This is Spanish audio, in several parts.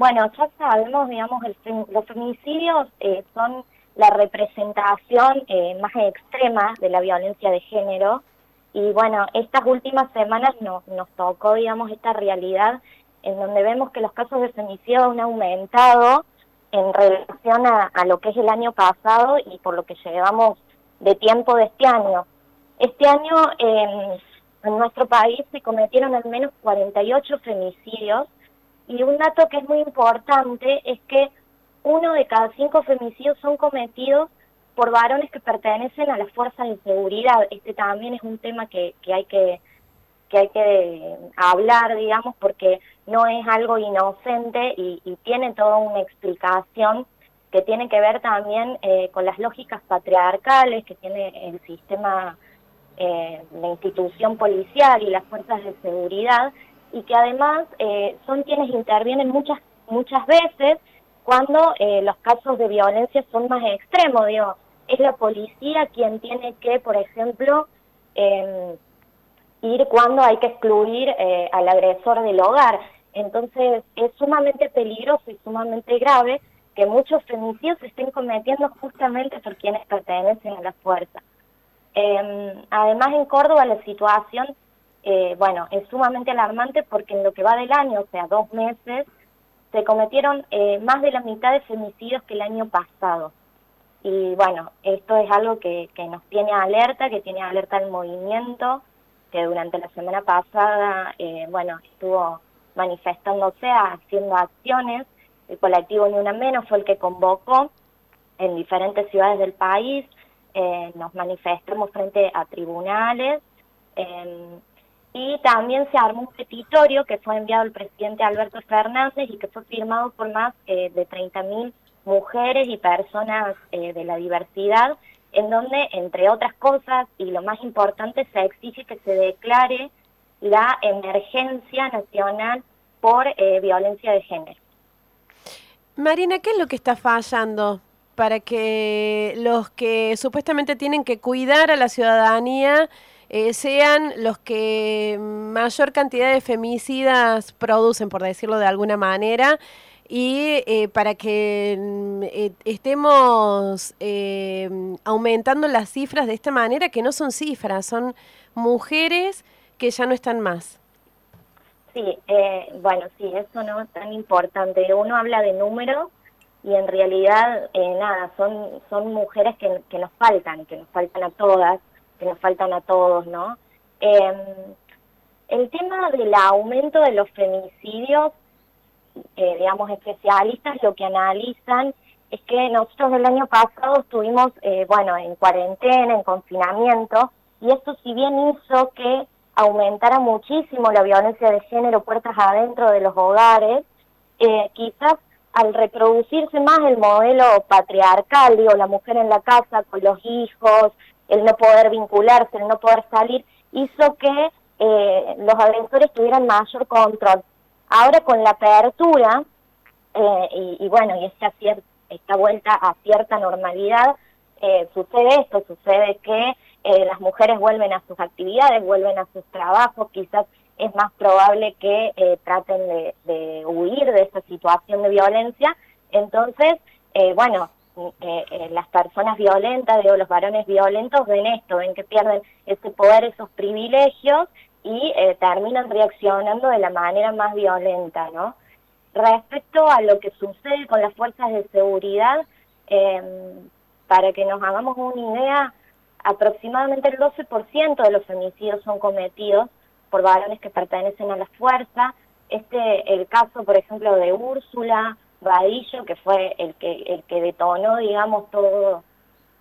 Bueno, ya sabemos, digamos, los feminicidios eh, son la representación eh, más extrema de la violencia de género y bueno, estas últimas semanas nos tocó, digamos, esta realidad en donde vemos que los casos de femicidio han aumentado en relación a, lo que es el año pasado y por lo que llevamos de tiempo de este año. Este año en nuestro país se cometieron al menos 48 femicidios y un dato que es muy importante es que uno de cada cinco femicidios son cometidos por varones que pertenecen a las fuerzas de seguridad. Este también es un tema que, que hay que que hay que hablar, digamos, porque no es algo inocente y, tiene toda una explicación que tiene que ver también eh, con las lógicas patriarcales que tiene el sistema, eh, la institución policial y las fuerzas de seguridad, y que además eh, son quienes intervienen muchas, muchas veces cuando eh, los casos de violencia son más extremos, digo, es la policía quien tiene que, por ejemplo, eh, ir cuando hay que excluir eh, al agresor del hogar. Entonces es sumamente peligroso y sumamente grave que muchos femicidios se estén cometiendo justamente por quienes pertenecen a la fuerza. Em, además en Córdoba la situación, eh, bueno, es sumamente alarmante porque en lo que va del año, o sea, dos meses, se cometieron eh, más de la mitad de femicidios que el año pasado. Y bueno, esto es algo que, que nos tiene alerta, que tiene alerta el movimiento, que durante la semana pasada, eh, bueno, estuvo manifestándose, haciendo acciones. El colectivo Ni Una Menos fue el que convocó en diferentes ciudades del país. Nos manifestamos frente a tribunales. Em, y también se armó un petitorio que fue enviado al presidente Alberto Fernández y que fue firmado por más eh, de 30.000 mujeres y personas de la diversidad en donde, entre otras cosas, y lo más importante, se exige que se declare la emergencia nacional por eh, violencia de género. Marina, ¿qué es lo que está fallando para que los que supuestamente tienen que cuidar a la ciudadanía eh, sean los que mayor cantidad de femicidas producen, por decirlo de alguna manera? y eh, para que mm, eh, estemos eh, aumentando las cifras de esta manera, que no son cifras, son mujeres que ya no están más. Sí, bueno, sí, eso no es tan importante. Uno habla de números y en realidad, nada, son, son mujeres que nos faltan, que nos faltan a todas, que nos faltan a todos, ¿no? Em, el tema del aumento de los femicidios eh, digamos, especialistas lo que analizan es que nosotros el año pasado estuvimos, eh, bueno, en cuarentena, en confinamiento, y esto si bien hizo que aumentara muchísimo la violencia de género puertas adentro de los hogares, eh, quizás al reproducirse más el modelo patriarcal, digo, la mujer en la casa con los hijos, el no poder vincularse, el no poder salir, hizo que eh, los agresores tuvieran mayor control. Ahora con la apertura, eh, y, bueno, y esta, esta vuelta a cierta normalidad, eh, sucede esto, sucede que eh, las mujeres vuelven a sus actividades, vuelven a sus trabajos, quizás es más probable que traten de, huir de esa situación de violencia. Entonces, bueno, las personas violentas, digo, los varones violentos ven esto, ven que pierden ese poder, esos privilegios y eh, terminan reaccionando de la manera más violenta, ¿no? Respecto a lo que sucede con las fuerzas de seguridad, em, para que nos hagamos una idea, aproximadamente el 12% de los femicidios son cometidos por varones que pertenecen a la fuerza. Este, el caso, por ejemplo, de Úrsula Vadillo, que fue el que, el que detonó, digamos, todo,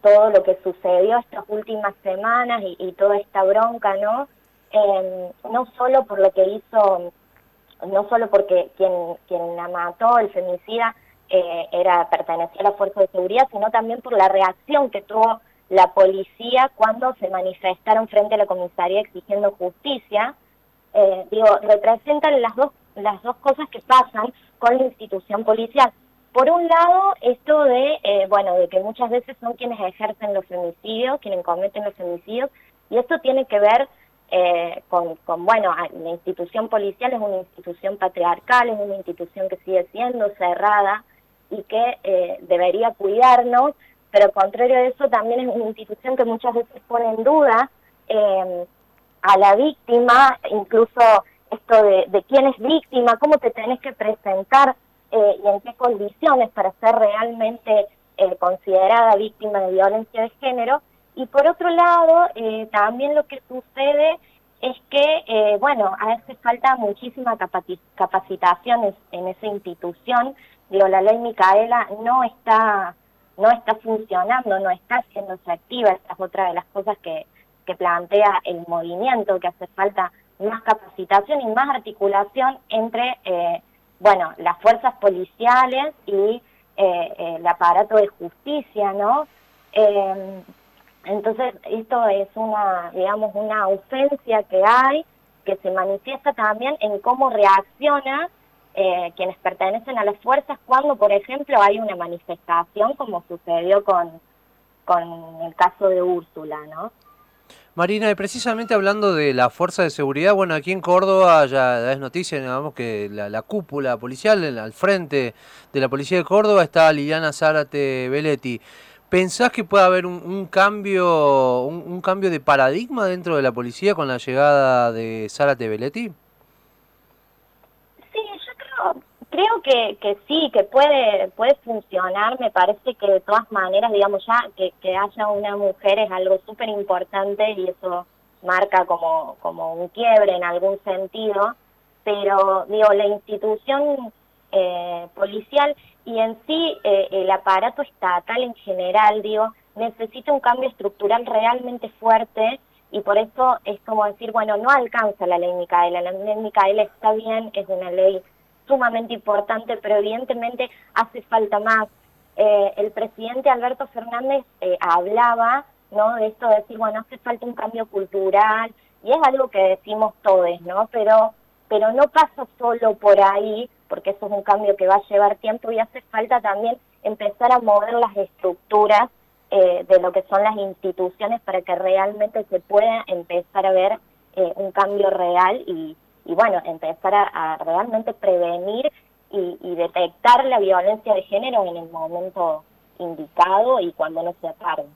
todo lo que sucedió estas últimas semanas y, toda esta bronca, ¿no? eh, no solo por lo que hizo, no solo porque quien, quien la mató, el femicida, eh, era pertenecía a la fuerza de seguridad, sino también por la reacción que tuvo la policía cuando se manifestaron frente a la comisaría exigiendo justicia. Eh, digo, representan las dos, las dos cosas que pasan con la institución policial. Por un lado, esto de, eh, bueno, de que muchas veces son quienes ejercen los femicidios, quienes cometen los femicidios, y esto tiene que ver eh, con, bueno, la institución policial es una institución patriarcal, es una institución que sigue siendo cerrada y que eh, debería cuidarnos, pero contrario a eso también es una institución que muchas veces pone en duda eh, a la víctima, incluso esto de, de, quién es víctima, cómo te tenés que presentar y en qué condiciones para ser realmente considerada víctima de violencia de género, y por otro lado, eh, también lo que sucede es que, eh, bueno, hace falta muchísima capacitación en esa institución. Digo, la ley Micaela no está, no está funcionando, no está haciéndose activa. Esta es otra de las cosas que, que plantea el movimiento, que hace falta más capacitación y más articulación entre, eh, bueno, las fuerzas policiales y eh, el aparato de justicia, ¿no? Eh, entonces, esto es una, digamos, una ausencia que hay, que se manifiesta también en cómo reacciona eh, quienes pertenecen a las fuerzas cuando, por ejemplo, hay una manifestación, como sucedió con, con el caso de Úrsula, ¿no? Marina, y precisamente hablando de la fuerza de seguridad, bueno, aquí en Córdoba ya es noticia, digamos que la, cúpula policial, al frente de la policía de Córdoba está Liliana Zárate Beletti. ¿Pensás que puede haber un, cambio un, cambio de paradigma dentro de la policía con la llegada de Sara Belletti? Sí, yo creo, creo que, que sí, que puede puede funcionar. Me parece que de todas maneras, digamos, ya que, que haya una mujer es algo súper importante y eso marca como, como un quiebre en algún sentido. Pero, digo, la institución eh, policial y en sí eh, el aparato estatal en general, digo, necesita un cambio estructural realmente fuerte y por eso es como decir, bueno, no alcanza la ley Micaela, la ley Micaela está bien, es una ley sumamente importante, pero evidentemente hace falta más. Eh, el presidente Alberto Fernández eh, hablaba ¿no? de esto de decir, bueno, hace falta un cambio cultural, y es algo que decimos todos, ¿no? Pero, pero no pasa solo por ahí, porque eso es un cambio que va a llevar tiempo y hace falta también empezar a mover las estructuras eh, de lo que son las instituciones para que realmente se pueda empezar a ver eh, un cambio real y, y bueno, empezar a, realmente prevenir y, detectar la violencia de género en el momento indicado y cuando no se tarde.